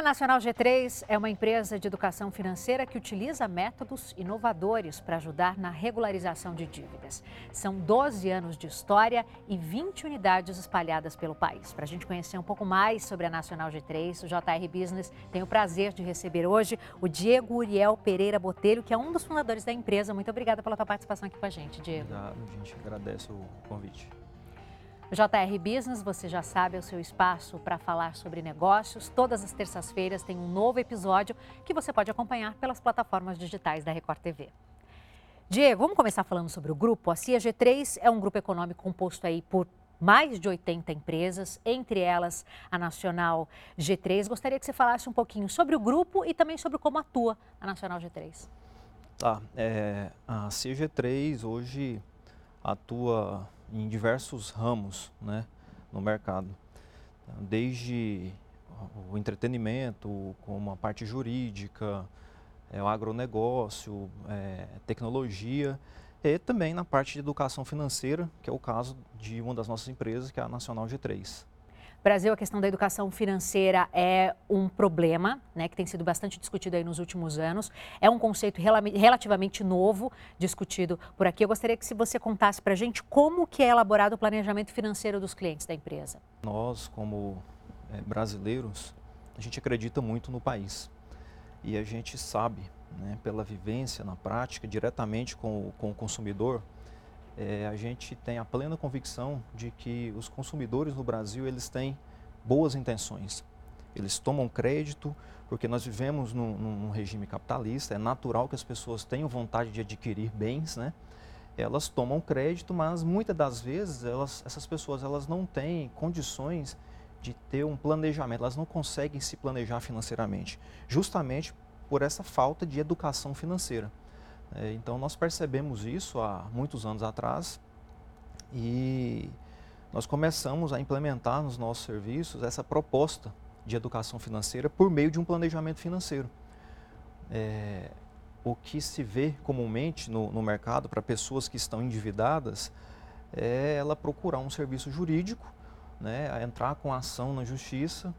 A Nacional G3 é uma empresa de educação financeira que utiliza métodos inovadores para ajudar na regularização de dívidas. São 12 anos de história e 20 unidades espalhadas pelo país. Para a gente conhecer um pouco mais sobre a Nacional G3, o JR Business tem o prazer de receber hoje o Diego Uriel Pereira Botelho, que é um dos fundadores da empresa. Muito obrigada pela tua participação aqui com a gente, Diego. Obrigado, gente. Agradeço o convite. JR Business, você já sabe, é o seu espaço para falar sobre negócios. Todas as terças-feiras tem um novo episódio que você pode acompanhar pelas plataformas digitais da Record TV. Diego, vamos começar falando sobre o grupo. A CIA G3 é um grupo econômico composto aí por mais de 80 empresas, entre elas a Nacional G3. Gostaria que você falasse um pouquinho sobre o grupo e também sobre como atua a Nacional G3. Tá, é, a CIA G3 hoje atua em diversos ramos né, no mercado. Desde o entretenimento, como a parte jurídica, é, o agronegócio, é, tecnologia e também na parte de educação financeira, que é o caso de uma das nossas empresas, que é a Nacional G3. Brasil, a questão da educação financeira é um problema, né, que tem sido bastante discutido aí nos últimos anos. É um conceito relativamente novo discutido por aqui. Eu gostaria que se você contasse para a gente como que é elaborado o planejamento financeiro dos clientes da empresa. Nós, como é, brasileiros, a gente acredita muito no país e a gente sabe, né, pela vivência na prática, diretamente com, com o consumidor, é, a gente tem a plena convicção de que os consumidores no Brasil eles têm boas intenções. Eles tomam crédito porque nós vivemos num, num, regime capitalista, é natural que as pessoas tenham vontade de adquirir bens, né? Elas tomam crédito, mas muitas das vezes elas, essas pessoas elas não têm condições de ter um planejamento, elas não conseguem se planejar financeiramente, justamente por essa falta de educação financeira. É, então nós percebemos isso há muitos anos atrás e nós começamos a implementar nos nossos serviços essa proposta de educação financeira por meio de um planejamento financeiro. É, o que se vê comumente no, no mercado para pessoas que estão endividadas é ela procurar um serviço jurídico, né, entrar com ação na justiça,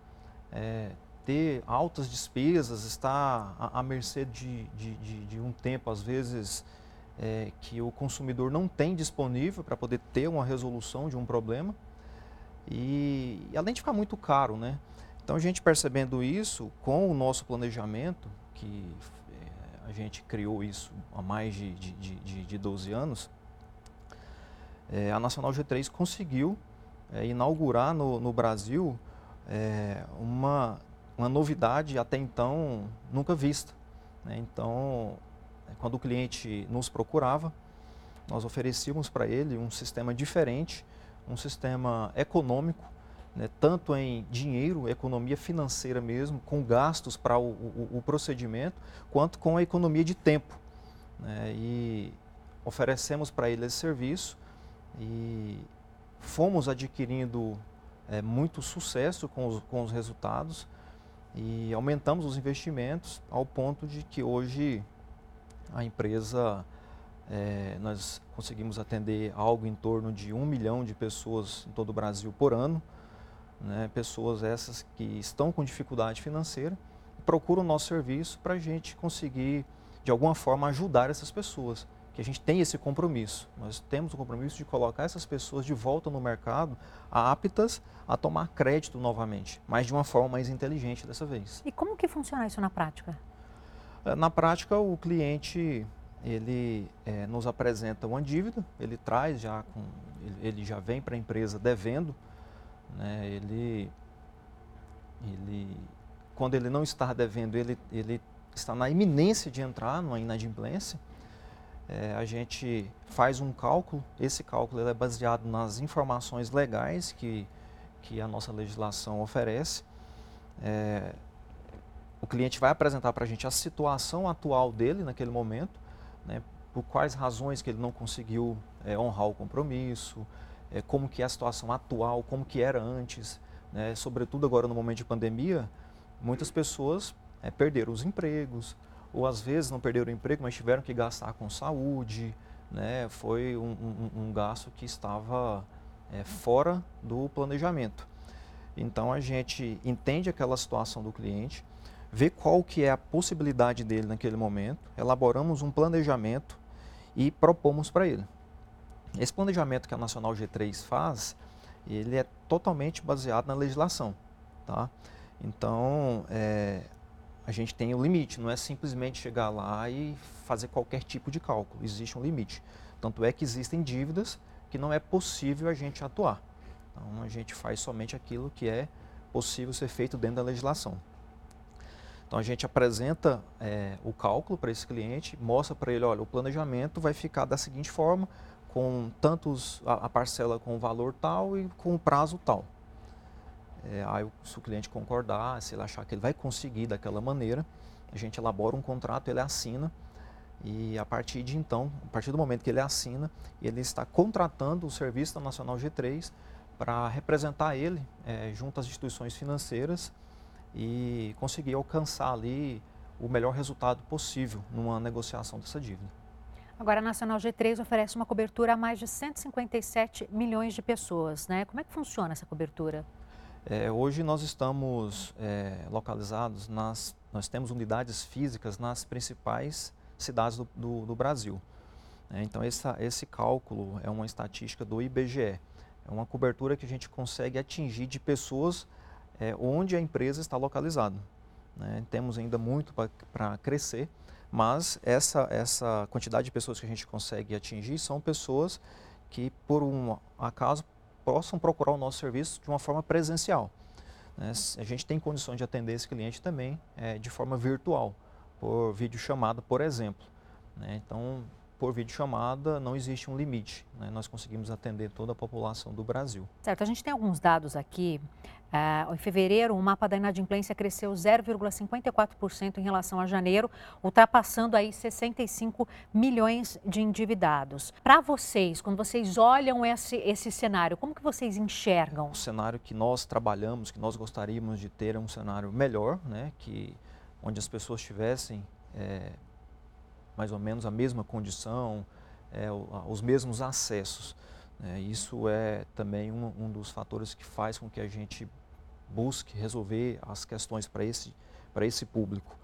é, ter altas despesas, estar à, mercê de, de, de, de, um tempo, às vezes, é, que o consumidor não tem disponível para poder ter uma resolução de um problema. E, e, além de ficar muito caro, né? Então, a gente percebendo isso, com o nosso planejamento, que é, a gente criou isso há mais de, de, de, de 12 anos, é, a Nacional G3 conseguiu é, inaugurar no, no Brasil é, uma uma novidade até então nunca vista. Né? Então, é, quando o cliente nos procurava, nós oferecíamos para ele um sistema diferente, um sistema econômico, né? tanto em dinheiro, economia financeira mesmo, com gastos para o, o, o, procedimento, quanto com a economia de tempo. Né? E oferecemos para ele esse serviço e fomos adquirindo é, muito sucesso com os, com os resultados e aumentamos os investimentos ao ponto de que hoje a empresa, é, nós conseguimos atender algo em torno de um milhão de pessoas em todo o Brasil por ano, né, pessoas essas que estão com dificuldade financeira, procuram o nosso serviço para a gente conseguir, de alguma forma, ajudar essas pessoas que a gente tem esse compromisso. Nós temos o compromisso de colocar essas pessoas de volta no mercado, aptas a tomar crédito novamente, mas de uma forma mais inteligente dessa vez. E como que funciona isso na prática? É, na prática, o cliente ele é, nos apresenta uma dívida, ele traz já com, ele já vem para a empresa devendo, né, ele, ele, quando ele não está devendo, ele, ele está na iminência de entrar numa inadimplência, é, a gente faz um cálculo, esse cálculo é baseado nas informações legais que, que a nossa legislação oferece. É, o cliente vai apresentar para a gente a situação atual dele naquele momento, né, por quais razões que ele não conseguiu é, honrar o compromisso, é, como que é a situação atual, como que era antes, né, sobretudo agora no momento de pandemia, muitas pessoas é, perderam os empregos, ou às vezes não perderam o emprego, mas tiveram que gastar com saúde, né? foi um, um, um gasto que estava é, fora do planejamento. Então a gente entende aquela situação do cliente, vê qual que é a possibilidade dele naquele momento, elaboramos um planejamento e propomos para ele. Esse planejamento que a Nacional G3 faz, ele é totalmente baseado na legislação, tá? Então, é, a gente tem o um limite, não é simplesmente chegar lá e fazer qualquer tipo de cálculo, existe um limite. Tanto é que existem dívidas que não é possível a gente atuar. Então, a gente faz somente aquilo que é possível ser feito dentro da legislação. Então a gente apresenta é, o cálculo para esse cliente, mostra para ele, olha, o planejamento vai ficar da seguinte forma, com tantos a, a parcela com o valor tal e com o prazo tal. É, aí se o cliente concordar, se ele achar que ele vai conseguir daquela maneira, a gente elabora um contrato, ele assina e a partir de então, a partir do momento que ele assina, ele está contratando o serviço Nacional G3 para representar ele é, junto às instituições financeiras e conseguir alcançar ali o melhor resultado possível numa negociação dessa dívida. Agora, a Nacional G3 oferece uma cobertura a mais de 157 milhões de pessoas, né? Como é que funciona essa cobertura? É, hoje nós estamos é, localizados nas, nós temos unidades físicas nas principais cidades do, do, do Brasil. É, então essa, esse cálculo é uma estatística do IBGE, é uma cobertura que a gente consegue atingir de pessoas é, onde a empresa está localizada. Né? Temos ainda muito para crescer, mas essa, essa quantidade de pessoas que a gente consegue atingir são pessoas que, por um acaso, possam procurar o nosso serviço de uma forma presencial. Né? A gente tem condições de atender esse cliente também é, de forma virtual, por videochamada, por exemplo. Né? Então, por videochamada não existe um limite. Né? Nós conseguimos atender toda a população do Brasil. Certo, a gente tem alguns dados aqui. Uh, em fevereiro, o mapa da inadimplência cresceu 0,54% em relação a janeiro, ultrapassando aí 65 milhões de endividados. Para vocês, quando vocês olham esse, esse cenário, como que vocês enxergam? O cenário que nós trabalhamos, que nós gostaríamos de ter é um cenário melhor, né? que, onde as pessoas tivessem é, mais ou menos a mesma condição, é, os mesmos acessos. Né? Isso é também um, um, dos fatores que faz com que a gente busque resolver as questões para esse, esse público.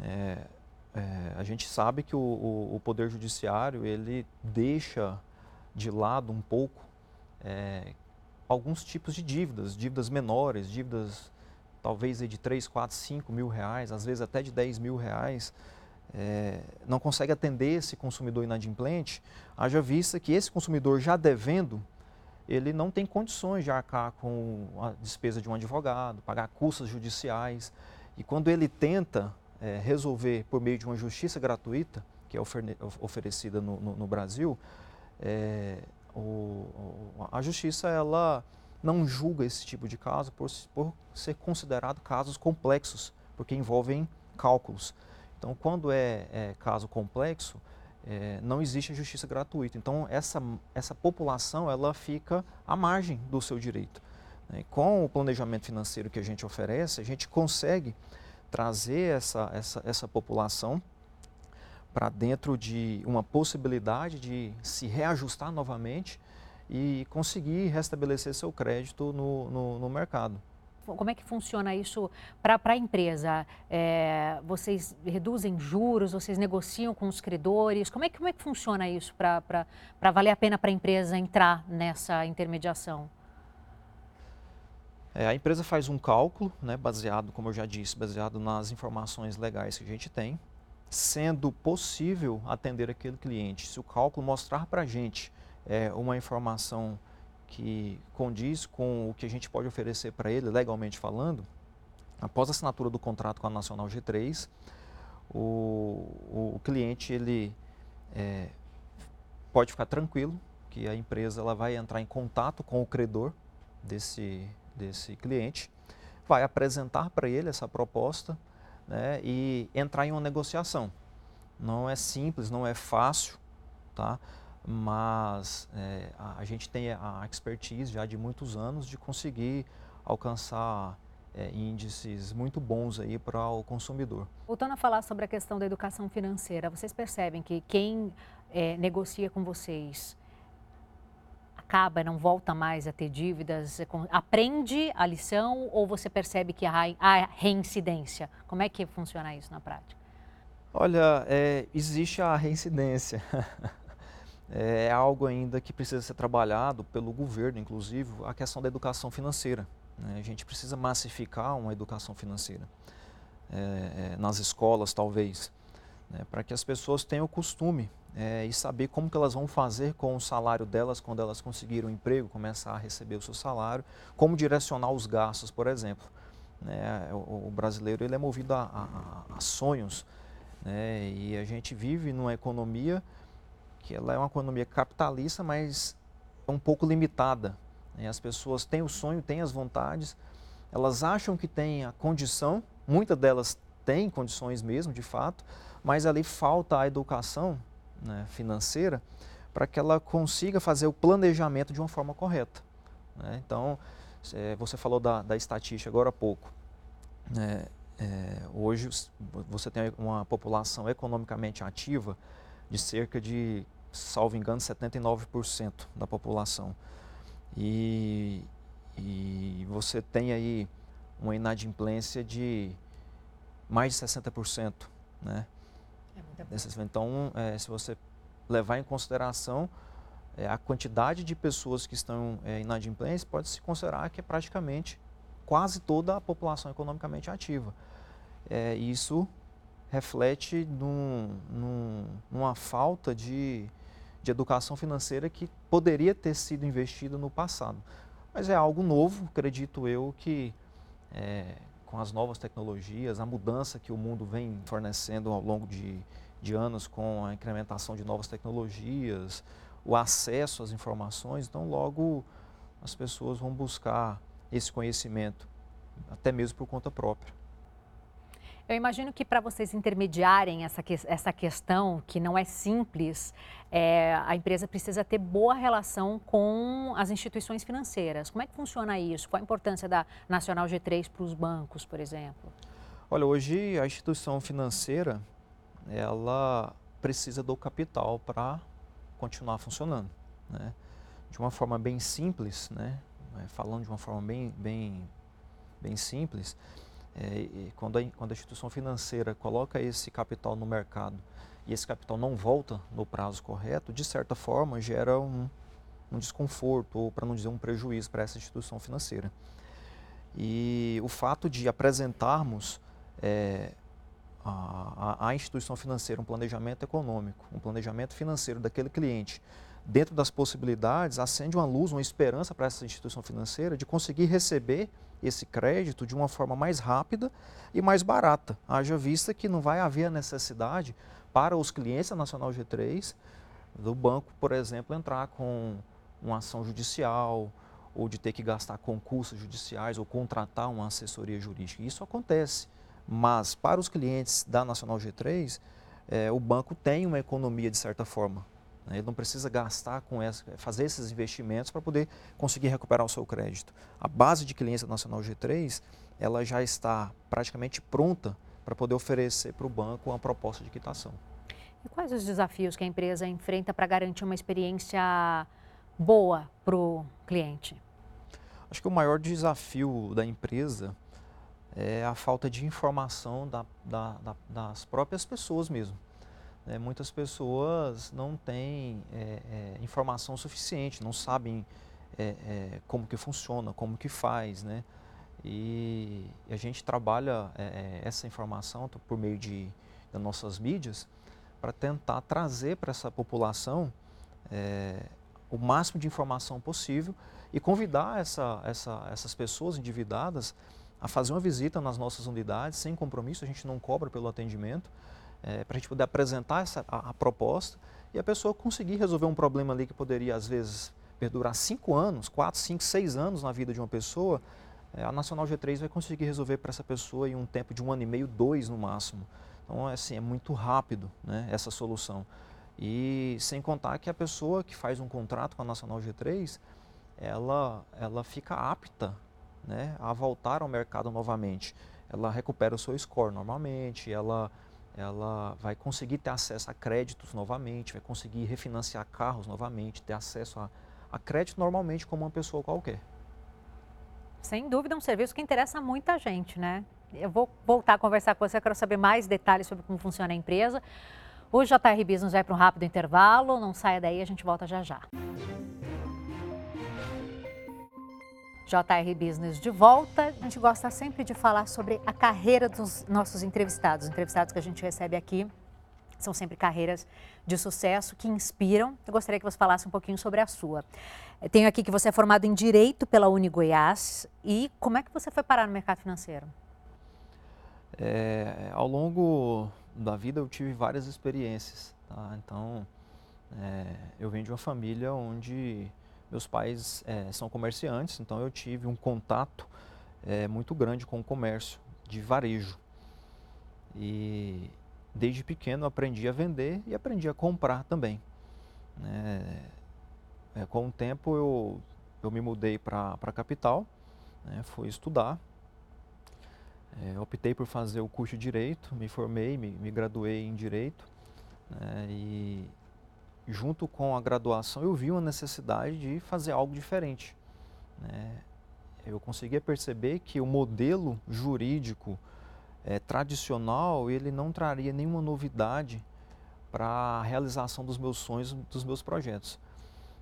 É, é, a gente sabe que o, o, o, Poder Judiciário ele deixa de lado um pouco é, alguns tipos de dívidas, dívidas menores, dívidas talvez de 3, 4, 5 mil reais, às vezes até de 10 mil reais, é, não consegue atender esse consumidor inadimplente, haja vista que esse consumidor já devendo, ele não tem condições de arcar com a despesa de um advogado, pagar custas judiciais. E quando ele tenta é, resolver por meio de uma justiça gratuita, que é oferecida no, no, no Brasil, é, o, a justiça ela não julga esse tipo de caso por, por ser considerado casos complexos, porque envolvem cálculos. Então, quando é, é caso complexo, é, não existe justiça gratuita. Então, essa, essa população ela fica à margem do seu direito. Né? Com o planejamento financeiro que a gente oferece, a gente consegue trazer essa, essa, essa população para dentro de uma possibilidade de se reajustar novamente e conseguir restabelecer seu crédito no, no, no mercado como é que funciona isso para a empresa? É, vocês reduzem juros, vocês negociam com os credores? Como é, como é que funciona isso para valer a pena para a empresa entrar nessa intermediação? É, a empresa faz um cálculo, né, baseado, como eu já disse, baseado nas informações legais que a gente tem, sendo possível atender aquele cliente. Se o cálculo mostrar para a gente é, uma informação que condiz com o que a gente pode oferecer para ele, legalmente falando, após a assinatura do contrato com a Nacional G3, o, o cliente ele é, pode ficar tranquilo que a empresa ela vai entrar em contato com o credor desse, desse cliente, vai apresentar para ele essa proposta né, e entrar em uma negociação. Não é simples, não é fácil, tá? Mas é, a, a, gente tem a expertise já de muitos anos de conseguir alcançar é, índices muito bons aí para o consumidor. Voltando a falar sobre a questão da educação financeira, vocês percebem que quem é, negocia com vocês acaba, não volta mais a ter dívidas? Aprende a lição ou você percebe que há reincidência? Como é que funciona isso na prática? Olha, é, existe a reincidência. é algo ainda que precisa ser trabalhado pelo governo, inclusive, a questão da educação financeira. Né? A gente precisa massificar uma educação financeira é, é, nas escolas, talvez, né? para que as pessoas tenham o costume é, e saber como que elas vão fazer com o salário delas quando elas conseguirem um emprego, começar a receber o seu salário, como direcionar os gastos, por exemplo. Né? O, o, brasileiro ele é movido a, a, a sonhos né? e a gente vive numa economia que ela é uma economia capitalista, mas é um pouco limitada. Né? As pessoas têm o sonho, têm as vontades, elas acham que têm a condição, muitas delas têm condições mesmo, de fato, mas ali falta a educação né, financeira para que ela consiga fazer o planejamento de uma forma correta. Né? Então, é, você falou da, da, estatística agora há pouco. Né? É, hoje você tem uma população economicamente ativa de cerca de, salvo engano, 79% da população. E, e você tem aí uma inadimplência de mais de 60%. Né? É então, é, se você levar em consideração é, a quantidade de pessoas que estão é, inadimplentes, pode-se considerar que é praticamente quase toda a população economicamente ativa. É, isso reflete num, num, numa falta de, de educação financeira que poderia ter sido investida no passado. Mas é algo novo, acredito eu, que é, com as novas tecnologias, a mudança que o mundo vem fornecendo ao longo de, de anos com a incrementação de novas tecnologias, o acesso às informações, então logo as pessoas vão buscar esse conhecimento, até mesmo por conta própria. Eu imagino que para vocês intermediarem essa, essa questão, que não é simples, é, a empresa precisa ter boa relação com as instituições financeiras. Como é que funciona isso? Qual a importância da Nacional G3 para os bancos, por exemplo? Olha, hoje a instituição financeira, ela precisa do capital para continuar funcionando. Né? De uma forma bem simples, né? falando de uma forma bem, bem, bem simples, é, quando, a, quando a instituição financeira coloca esse capital no mercado e esse capital não volta no prazo correto, de certa forma gera um, um desconforto, ou para não dizer um prejuízo para essa instituição financeira. E o fato de apresentarmos é, a, instituição financeira um planejamento econômico, um planejamento financeiro daquele cliente, dentro das possibilidades, acende uma luz, uma esperança para essa instituição financeira de conseguir receber esse crédito de uma forma mais rápida e mais barata. Haja vista que não vai haver a necessidade para os clientes da Nacional G3 do banco, por exemplo, entrar com uma ação judicial ou de ter que gastar concursos judiciais ou contratar uma assessoria jurídica. Isso acontece, mas para os clientes da Nacional G3, é, o banco tem uma economia de certa forma. Né? Ele não precisa gastar com essa, fazer esses investimentos para poder conseguir recuperar o seu crédito. A base de clientes da Nacional G3, ela já está praticamente pronta para poder oferecer para o banco uma proposta de quitação. E quais os desafios que a empresa enfrenta para garantir uma experiência boa para o cliente? Acho que o maior desafio da empresa é a falta de informação da, da, da, das próprias pessoas mesmo. É, muitas pessoas não têm é, é, informação suficiente, não sabem é, é, como que funciona, como que faz, né? E a gente trabalha é, essa informação por meio de nossas mídias para tentar trazer para essa população o máximo de informação possível e convidar essa, essa, essas pessoas endividadas a fazer uma visita nas nossas unidades sem compromisso, a gente não cobra pelo atendimento, é, para a gente poder apresentar essa, a, a, proposta e a pessoa conseguir resolver um problema ali que poderia, às vezes, perdurar cinco anos, quatro, cinco, seis anos na vida de uma pessoa, é, a Nacional G3 vai conseguir resolver para essa pessoa em um tempo de um ano e meio, dois no máximo. Então, é, assim, é muito rápido né, essa solução. E sem contar que a pessoa que faz um contrato com a Nacional G3, ela, ela fica apta né, a voltar ao mercado novamente. Ela recupera o seu score normalmente, ela ela vai conseguir ter acesso a créditos novamente, vai conseguir refinanciar carros novamente, ter acesso a, a crédito normalmente como uma pessoa qualquer. Sem dúvida, um serviço que interessa muita gente, né? Eu vou voltar a conversar com você, quero saber mais detalhes sobre como funciona a empresa. O JR Business vai para um rápido intervalo, não saia daí, a gente volta já já. JR Business de volta. A gente gosta sempre de falar sobre a carreira dos nossos entrevistados. Os entrevistados que a gente recebe aqui são sempre carreiras de sucesso que inspiram. Eu gostaria que você falasse um pouquinho sobre a sua. Eu tenho aqui que você é formado em Direito pela Uni Goiás. E como é que você foi parar no mercado financeiro? É, ao longo da vida eu tive várias experiências. Tá? Então, é, eu venho de uma família onde meus pais é, são comerciantes, então eu tive um contato é, muito grande com o comércio de varejo. E desde pequeno aprendi a vender e aprendi a comprar também. Né? É, com o tempo eu, eu me mudei para a capital, né? fui estudar. É, optei por fazer o curso de Direito, me formei, me, me graduei em Direito. Né? E junto com a graduação, eu vi uma necessidade de fazer algo diferente. Né? Eu conseguia perceber que o modelo jurídico é, tradicional ele não traria nenhuma novidade para a realização dos meus sonhos, dos meus projetos.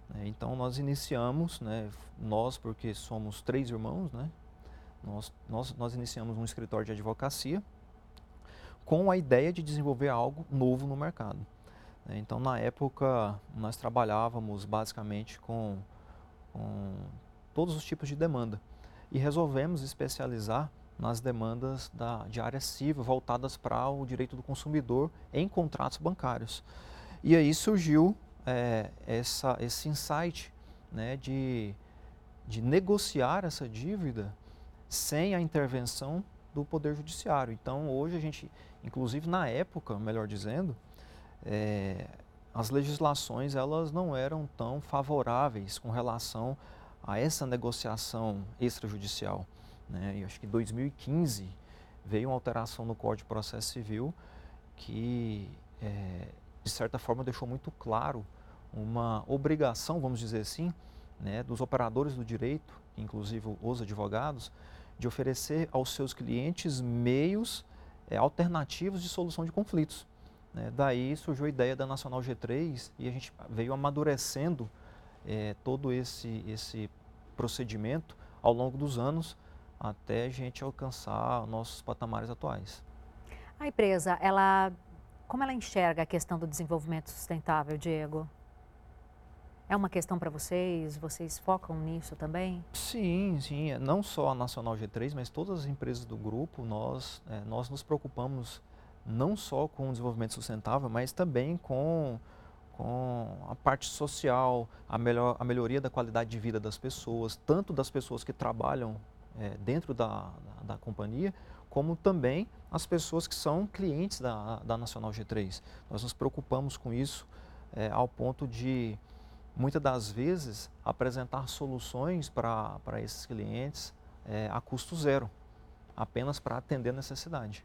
Né? Então nós iniciamos, né, nós porque somos três irmãos, né, nós, nós, nós iniciamos um escritório de advocacia com a ideia de desenvolver algo novo no mercado. Né? Então, na época, nós trabalhávamos basicamente com, com todos os tipos de demanda e resolvemos especializar nas demandas da, de área civil voltadas para o direito do consumidor em contratos bancários. E aí surgiu é, essa, esse insight né, de, de negociar essa dívida sem a intervenção do Poder Judiciário. Então, hoje a gente, inclusive na época, melhor dizendo, é, as legislações elas não eram tão favoráveis com relação a essa negociação extrajudicial. Né? E acho que em 2015 veio uma alteração no Código de Processo Civil que, é, de certa forma, deixou muito claro uma obrigação, vamos dizer assim, né, dos operadores do direito, inclusive os advogados, de oferecer aos seus clientes meios é, alternativos de solução de conflitos. Né? Daí surgiu a ideia da Nacional G3 e a gente veio amadurecendo é, todo esse, esse procedimento ao longo dos anos até a gente alcançar nossos patamares atuais. A empresa, ela, como ela enxerga a questão do desenvolvimento sustentável, Diego? É uma questão para vocês? Vocês focam nisso também? Sim, sim. Não só a Nacional G3, mas todas as empresas do grupo, nós, é, nós nos preocupamos não só com o desenvolvimento sustentável, mas também com, com a parte social, a, melhor, a melhoria da qualidade de vida das pessoas, tanto das pessoas que trabalham é, dentro da, da, da, companhia, como também as pessoas que são clientes da, da Nacional G3. Nós nos preocupamos com isso é, ao ponto de, muitas das vezes, apresentar soluções para esses clientes é, a custo zero, apenas para atender a necessidade.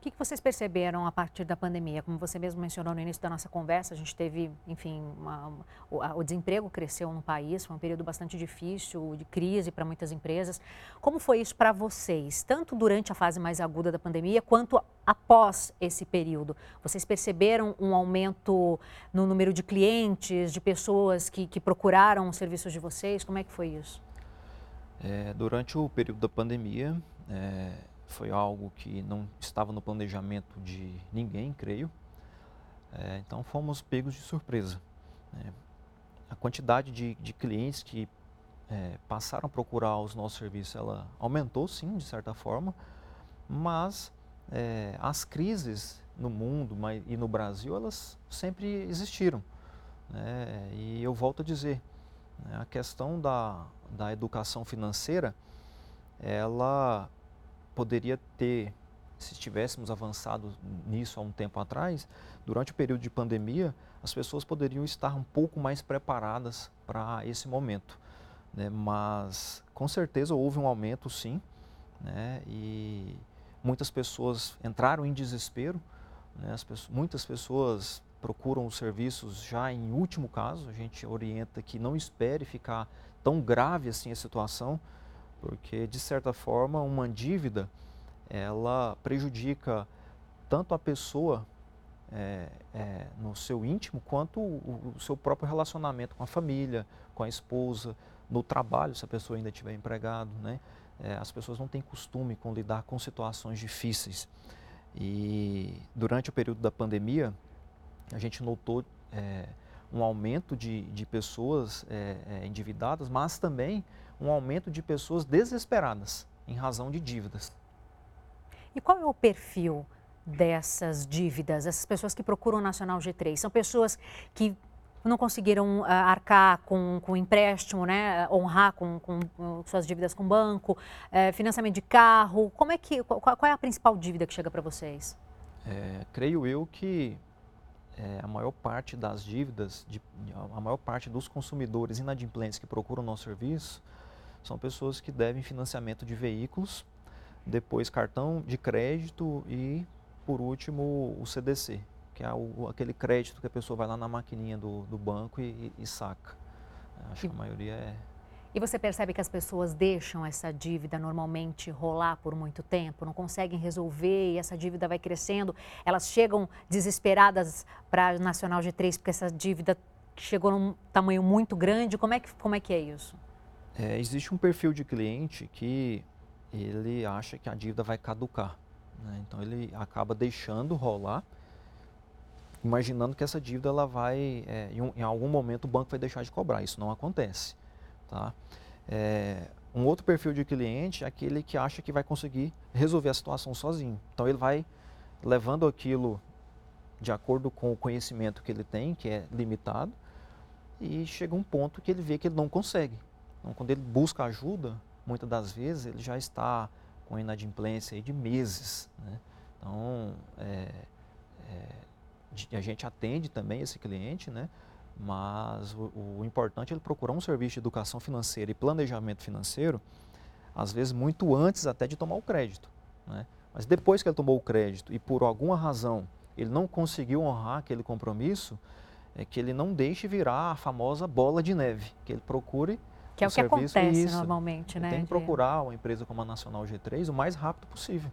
O que, que vocês perceberam a partir da pandemia? Como você mesmo mencionou no início da nossa conversa, a gente teve, enfim, uma, o, a, o, desemprego cresceu no país, foi um período bastante difícil, de crise para muitas empresas. Como foi isso para vocês, tanto durante a fase mais aguda da pandemia, quanto após esse período? Vocês perceberam um aumento no número de clientes, de pessoas que, que procuraram os serviços de vocês? Como é que foi isso? É, durante o período da pandemia, é, foi algo que não estava no planejamento de ninguém, creio. É, então fomos pegos de surpresa. Né? A quantidade de, de clientes que é, passaram a procurar os nossos serviços, ela aumentou sim, de certa forma, mas é, as crises no mundo mas, e no Brasil, elas sempre existiram. Né? E eu volto a dizer, né? a questão da, da educação financeira, ela poderia ter, se tivéssemos avançado nisso há um tempo atrás, durante o período de pandemia, as pessoas poderiam estar um pouco mais preparadas para esse momento. Né? Mas, com certeza, houve um aumento, sim, né? e muitas pessoas entraram em desespero, né? pessoas, muitas pessoas procuram os serviços já em último caso, a gente orienta que não espere ficar tão grave assim a situação, porque de certa forma uma dívida ela prejudica tanto a pessoa é, é, no seu íntimo quanto o, o, seu próprio relacionamento com a família, com a esposa, no trabalho, se a pessoa ainda estiver empregado, né? É, as pessoas não têm costume com lidar com situações difíceis. E durante o período da pandemia, a gente notou é, um aumento de, de pessoas é, é, endividadas, mas também um aumento de pessoas desesperadas em razão de dívidas. E qual é o perfil dessas dívidas, essas pessoas que procuram o Nacional G3? São pessoas que não conseguiram uh, arcar com, com empréstimo, né, honrar com, com, com suas dívidas com o banco, uh, financiamento de carro. Como é que, qual, qual é a principal dívida que chega para vocês? É, creio eu que é, a maior parte das dívidas, de, a maior parte dos consumidores inadimplentes que procuram o nosso serviço são pessoas que devem financiamento de veículos, depois cartão de crédito e, por último, o CDC, que é o, aquele crédito que a pessoa vai lá na maquininha do, do banco e, e, saca. Acho que a maioria é. E você percebe que as pessoas deixam essa dívida normalmente rolar por muito tempo, não conseguem resolver e essa dívida vai crescendo. Elas chegam desesperadas para a Nacional G3 porque essa dívida chegou num tamanho muito grande. Como é que, como é, que é isso? É, existe um perfil de cliente que ele acha que a dívida vai caducar. Né? Então ele acaba deixando rolar imaginando que essa dívida ela vai, é, em, um, em, algum momento o banco vai deixar de cobrar. Isso não acontece. Tá? É, um outro perfil de cliente é aquele que acha que vai conseguir resolver a situação sozinho. Então ele vai levando aquilo de acordo com o conhecimento que ele tem, que é limitado, e chega um ponto que ele vê que ele não consegue. Então quando ele busca ajuda, muitas das vezes ele já está com inadimplência de meses. Né? Então, é, é, a gente atende também esse cliente, né? mas o, o, importante é ele procurar um serviço de educação financeira e planejamento financeiro, às vezes muito antes até de tomar o crédito. Né? Mas depois que ele tomou o crédito e por alguma razão ele não conseguiu honrar aquele compromisso, é que ele não deixe virar a famosa bola de neve, que ele procure que é o, que acontece isso. normalmente, né? Tem que procurar uma empresa como a Nacional G3 o mais rápido possível.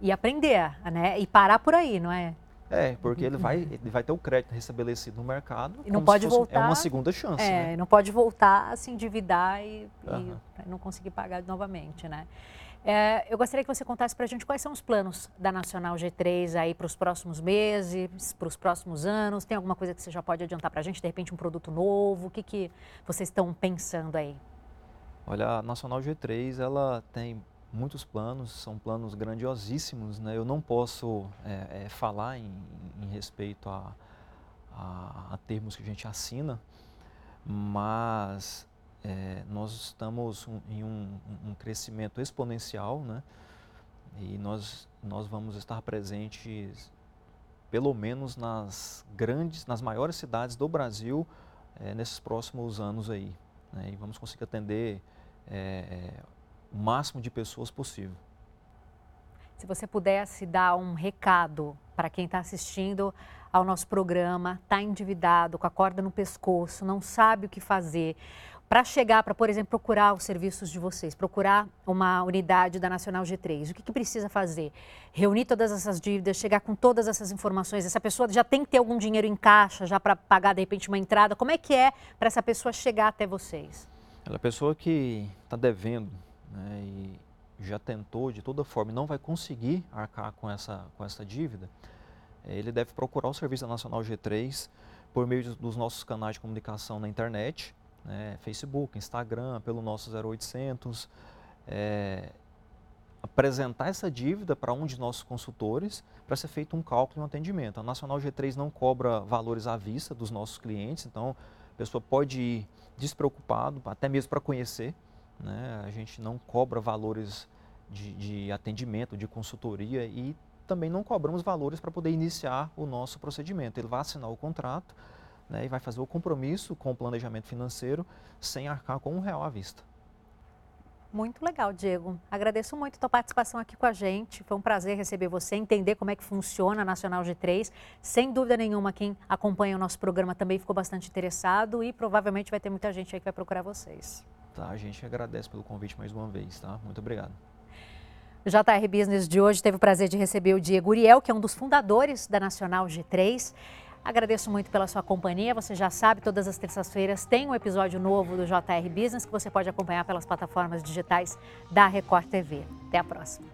E aprender, né? E parar por aí, não é? É, porque ele vai, ele vai ter o crédito restabelecido no mercado. E não pode voltar. É uma segunda chance. É, né? não pode voltar a se endividar e, uhum. e não conseguir pagar novamente, né? É, eu gostaria que você contasse para a gente quais são os planos da Nacional G3 aí para os próximos meses, para os próximos anos. Tem alguma coisa que você já pode adiantar para a gente? De repente, um produto novo? O que, que vocês estão pensando aí? Olha, a Nacional G3 ela tem muitos planos, são planos grandiosíssimos. Né? Eu não posso é, é, falar em, em respeito a, a, a, termos que a gente assina, mas é, nós estamos em um, um, crescimento exponencial né? e nós, nós vamos estar presentes pelo menos nas grandes, nas maiores cidades do Brasil é, nesses próximos anos aí. Né? E vamos conseguir atender é, é, o máximo de pessoas possível. Se você pudesse dar um recado para quem está assistindo ao nosso programa, está endividado, com a corda no pescoço, não sabe o que fazer, para chegar, para, por exemplo, procurar os serviços de vocês, procurar uma unidade da Nacional G3, o que, que, precisa fazer? Reunir todas essas dívidas, chegar com todas essas informações. Essa pessoa já tem que ter algum dinheiro em caixa, já para pagar, de repente, uma entrada. Como é que é para essa pessoa chegar até vocês? Ela é a pessoa que está devendo né, e já tentou de toda forma e não vai conseguir arcar com essa, com essa dívida, eh, ele deve procurar o Serviço Nacional G3 por meio dos nossos canais de comunicação na internet, né, Facebook, Instagram, pelo nosso 0800, é, apresentar essa dívida para um de nossos consultores para ser feito um cálculo e um atendimento. A Nacional G3 não cobra valores à vista dos nossos clientes, então a pessoa pode ir despreocupado, até mesmo para conhecer né? A gente não cobra valores de, de atendimento, de consultoria e também não cobramos valores para poder iniciar o nosso procedimento. Ele vai assinar o contrato né, e vai fazer o compromisso com o planejamento financeiro sem arcar com um real à vista. Muito legal, Diego. Agradeço muito a tua participação aqui com a gente. Foi um prazer receber você, entender como é que funciona a Nacional G3. Sem dúvida nenhuma, quem acompanha o nosso programa também ficou bastante interessado e provavelmente vai ter muita gente aí que vai procurar vocês. Tá, a gente agradece pelo convite mais uma vez, tá? Muito obrigado. O JR Business de hoje teve o prazer de receber o Diego Uriel, que é um dos fundadores da Nacional G3. Agradeço muito pela sua companhia. Você já sabe, todas as terças-feiras tem um episódio novo do JR Business que você pode acompanhar pelas plataformas digitais da Record TV. Até a próxima.